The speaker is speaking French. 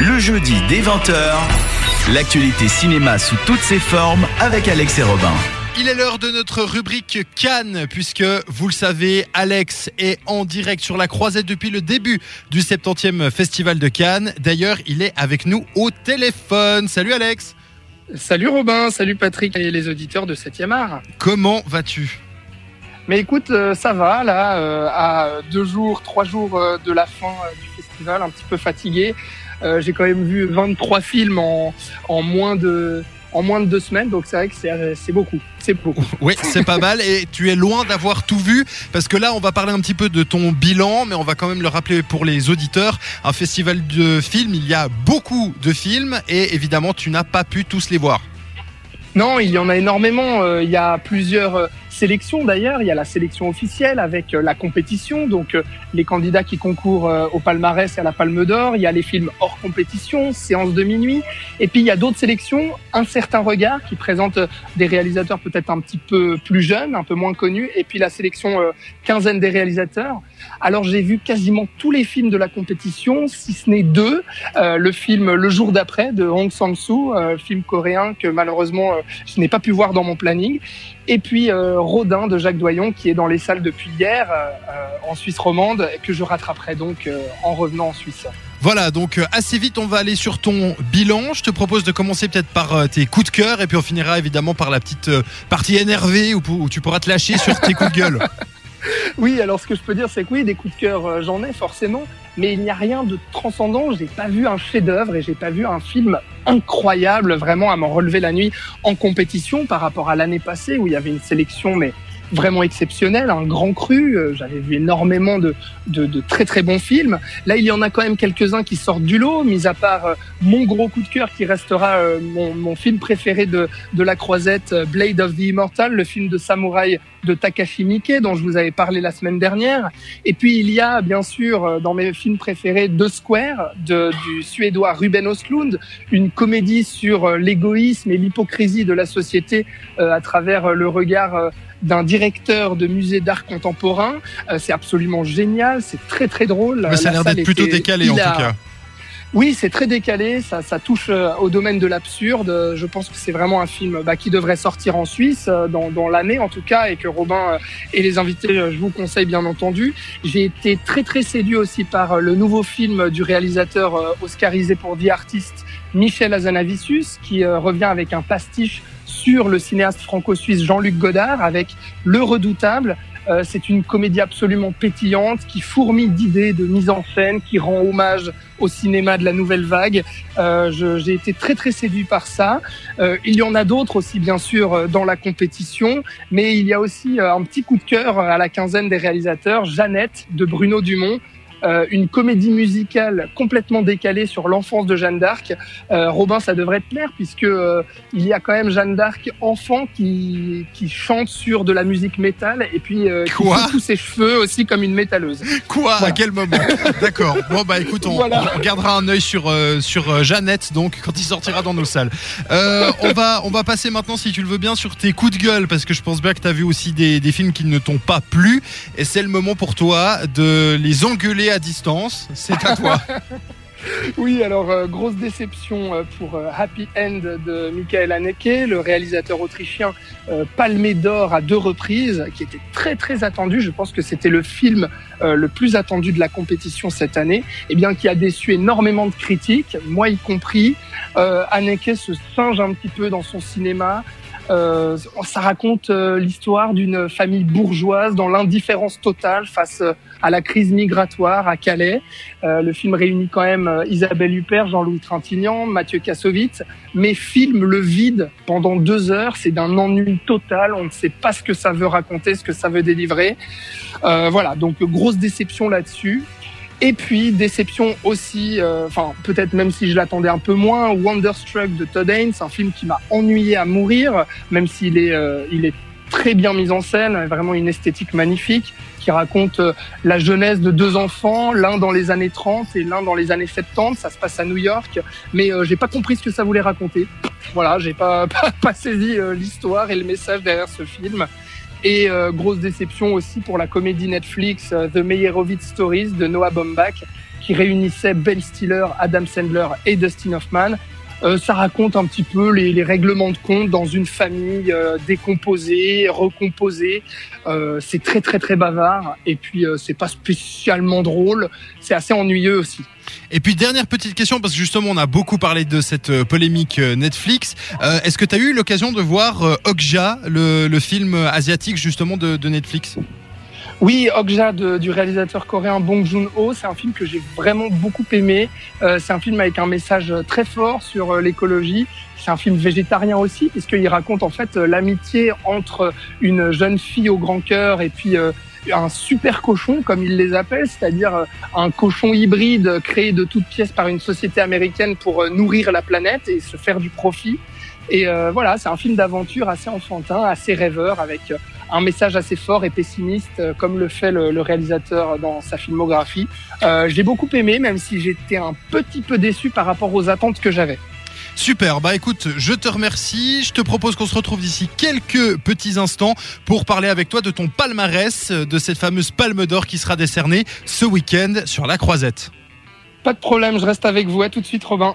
Le jeudi dès 20h, l'actualité cinéma sous toutes ses formes avec Alex et Robin. Il est l'heure de notre rubrique Cannes, puisque vous le savez, Alex est en direct sur la croisette depuis le début du 70e Festival de Cannes. D'ailleurs, il est avec nous au téléphone. Salut Alex Salut Robin, salut Patrick et les auditeurs de 7e art. Comment vas-tu? Mais écoute, euh, ça va là, euh, à deux jours, trois jours euh, de la fin du festival, un petit peu fatigué. Euh, J'ai quand même vu 23 films en, en moins de en moins de deux semaines, donc c'est vrai que c'est euh, beaucoup, c'est beaucoup. Oui, c'est pas mal et tu es loin d'avoir tout vu parce que là, on va parler un petit peu de ton bilan, mais on va quand même le rappeler pour les auditeurs. Un festival de films, il y a beaucoup de films et évidemment, tu n'as pas pu tous les voir. Non, il y en a énormément. euh, Il y a plusieurs sélections d'ailleurs. Il y a la sélection officielle avec euh, la compétition, donc euh, les candidats qui concourent euh, au palmarès et à la Palme d'Or. Il y a les films hors compétition, séance de minuit. Et puis il y a d'autres sélections, un certain regard qui présente des réalisateurs peut-être un petit peu plus jeunes, un peu moins connus. Et puis la sélection quinzaine des réalisateurs. Alors j'ai vu quasiment tous les films de la compétition, si ce n'est deux. Le film Le jour d'après de Hong Sang-soo, film coréen que malheureusement je n'ai pas pu voir dans mon planning. Et puis euh, Rodin de Jacques Doyon qui est dans les salles depuis hier euh, euh, en Suisse romande et que je rattraperai donc euh, en revenant en Suisse. Voilà, donc assez vite, on va aller sur ton bilan. Je te propose de commencer peut-être par tes coups de cœur et puis on finira évidemment par la petite partie énervée où, où tu pourras te lâcher sur tes coups de gueule. Oui, alors ce que je peux dire, c'est que oui, des coups de cœur, j'en ai forcément, mais il n'y a rien de transcendant. J'ai pas vu un chef-d'œuvre et j'ai pas vu un film incroyable, vraiment à m'en relever la nuit en compétition par rapport à l'année passée où il y avait une sélection, mais vraiment exceptionnelle, un grand cru. Euh, J'avais vu énormément de, de, de très très bons films. Là, il y en a quand même quelques-uns qui sortent du lot, mis à part euh, mon gros coup de cœur qui restera euh, mon, mon film préféré de, de la croisette, Blade of the Immortal, le film de samouraï de Takashi Miike dont je vous avais parlé la semaine dernière. Et puis il y a bien sûr dans mes films préférés The Square de, du suédois Ruben Östlund, une comédie sur l'égoïsme et l'hypocrisie de la société euh, à travers le regard d'un directeur de musée d'art contemporain. Euh, c'est absolument génial, c'est très très drôle. Mais ça a La l'air d'être plutôt décalé en tout cas. oui, c'est très décalé, ça, ça touche euh, au domaine de l'absurde. Je pense que c'est vraiment un film bah, qui devrait sortir en Suisse, euh, dans, dans l'année en tout cas, et que Robin et les invités, je vous conseille bien entendu. J'ai été très très séduit aussi par le nouveau film du réalisateur oscarisé pour The Artist, Michel Azanavicius, qui revient avec un pastiche sur le cinéaste franco-suisse Jean-Luc Godard, avec Le Redoutable, euh, c'est une comédie absolument pétillante qui fourmille d'idées, de mise en scène, qui rend hommage au cinéma de la nouvelle vague. Euh, J'ai été très très séduit par ça. Euh, il y en a d'autres aussi bien sûr euh, dans la compétition, mais il y a aussi euh, un petit coup de cœur à la quinzaine des réalisateurs, Jeannette de Bruno Dumont. Euh, une comédie musicale complètement décalée sur l'enfance de Jeanne d'Arc. Euh, Robin, ça devrait te plaire puisque euh, il y a quand même Jeanne d'Arc enfant qui, qui chante sur de la musique métal et puis euh, qui Quoi fout tous ses cheveux aussi comme une métalleuse. Quoi À quel moment D'accord. Bon bah écoute, on, Voilà. on gardera un œil sur sur Jeannette donc quand il sortira dans nos salles. On va on va passer maintenant si tu le veux bien sur tes coups de gueule parce que je pense bien que tu as vu aussi des, des films qui ne t'ont pas plu et c'est le moment pour toi de les engueuler à distance. C'est à toi. Oui, alors euh, grosse déception euh, pour euh, Happy End de Michael Haneke, le réalisateur autrichien palmé d'or à deux reprises, qui était très très attendu. Je pense que c'était le film le plus attendu de la compétition cette année, et bien qui a déçu énormément de critiques, moi y compris. Haneke se singe un petit peu dans son cinéma. Euh, ça raconte euh, l'histoire d'une famille bourgeoise dans l'indifférence totale face euh, à la crise migratoire à Calais. Euh, le film réunit quand même euh, Isabelle Huppert, Jean-Louis Trintignant, Mathieu Kassovitz, mais filme le vide pendant deux heures. C'est d'un ennui total. On ne sait pas ce que ça veut raconter, ce que ça veut délivrer. Voilà, donc grosse déception là-dessus. Et puis déception aussi, euh, enfin peut-être même si je l'attendais un peu moins, Wonderstruck de Todd Haynes, un film qui m'a ennuyé à mourir, même s'il est, euh, il est très bien mis en scène, vraiment une esthétique magnifique, qui raconte euh, la jeunesse de deux enfants, l'un dans les années 30 et l'un dans les années 70. Ça se passe à New York, mais euh, j'ai pas compris ce que ça voulait raconter. Voilà, j'ai pas, pas, pas saisi euh, l'histoire et le message derrière ce film. Et euh, grosse déception aussi pour la comédie Netflix euh, The Meyerowitz Stories de Noah Baumbach, qui réunissait Ben Stiller, Adam Sandler et Dustin Hoffman. Euh, ça raconte un petit peu les, règlements de compte dans une famille euh, décomposée, recomposée. Euh, c'est très très très bavard et puis c'est pas spécialement drôle. C'est assez ennuyeux aussi. Et puis dernière petite question parce que justement on a beaucoup parlé de cette polémique Netflix. Est-ce que tu as eu l'occasion de voir Okja, le, film asiatique justement de Netflix? Oui, Okja de, du réalisateur coréen Bong Joon-ho, c'est un film que j'ai vraiment beaucoup aimé. Euh, c'est un film avec un message très fort sur euh, l'écologie. C'est un film végétarien aussi, puisqu'il raconte en fait euh, l'amitié entre une jeune fille au grand cœur et puis euh, un super cochon, comme ils les appellent, c'est-à-dire euh, un cochon hybride créé de toutes pièces par une société américaine pour nourrir la planète et se faire du profit. Et euh, voilà, c'est un film d'aventure assez enfantin, assez rêveur, avec un message assez fort et pessimiste, euh, comme le fait le, le réalisateur dans sa filmographie. Euh, j'ai beaucoup aimé, même si j'étais un petit peu déçu par rapport aux attentes que j'avais. Super, bah écoute, je te remercie. Je te propose qu'on se retrouve d'ici quelques petits instants pour parler avec toi de ton palmarès, de cette fameuse palme d'or qui sera décernée ce week-end sur la Croisette. Pas de problème, je reste avec vous. À tout de suite, Robin.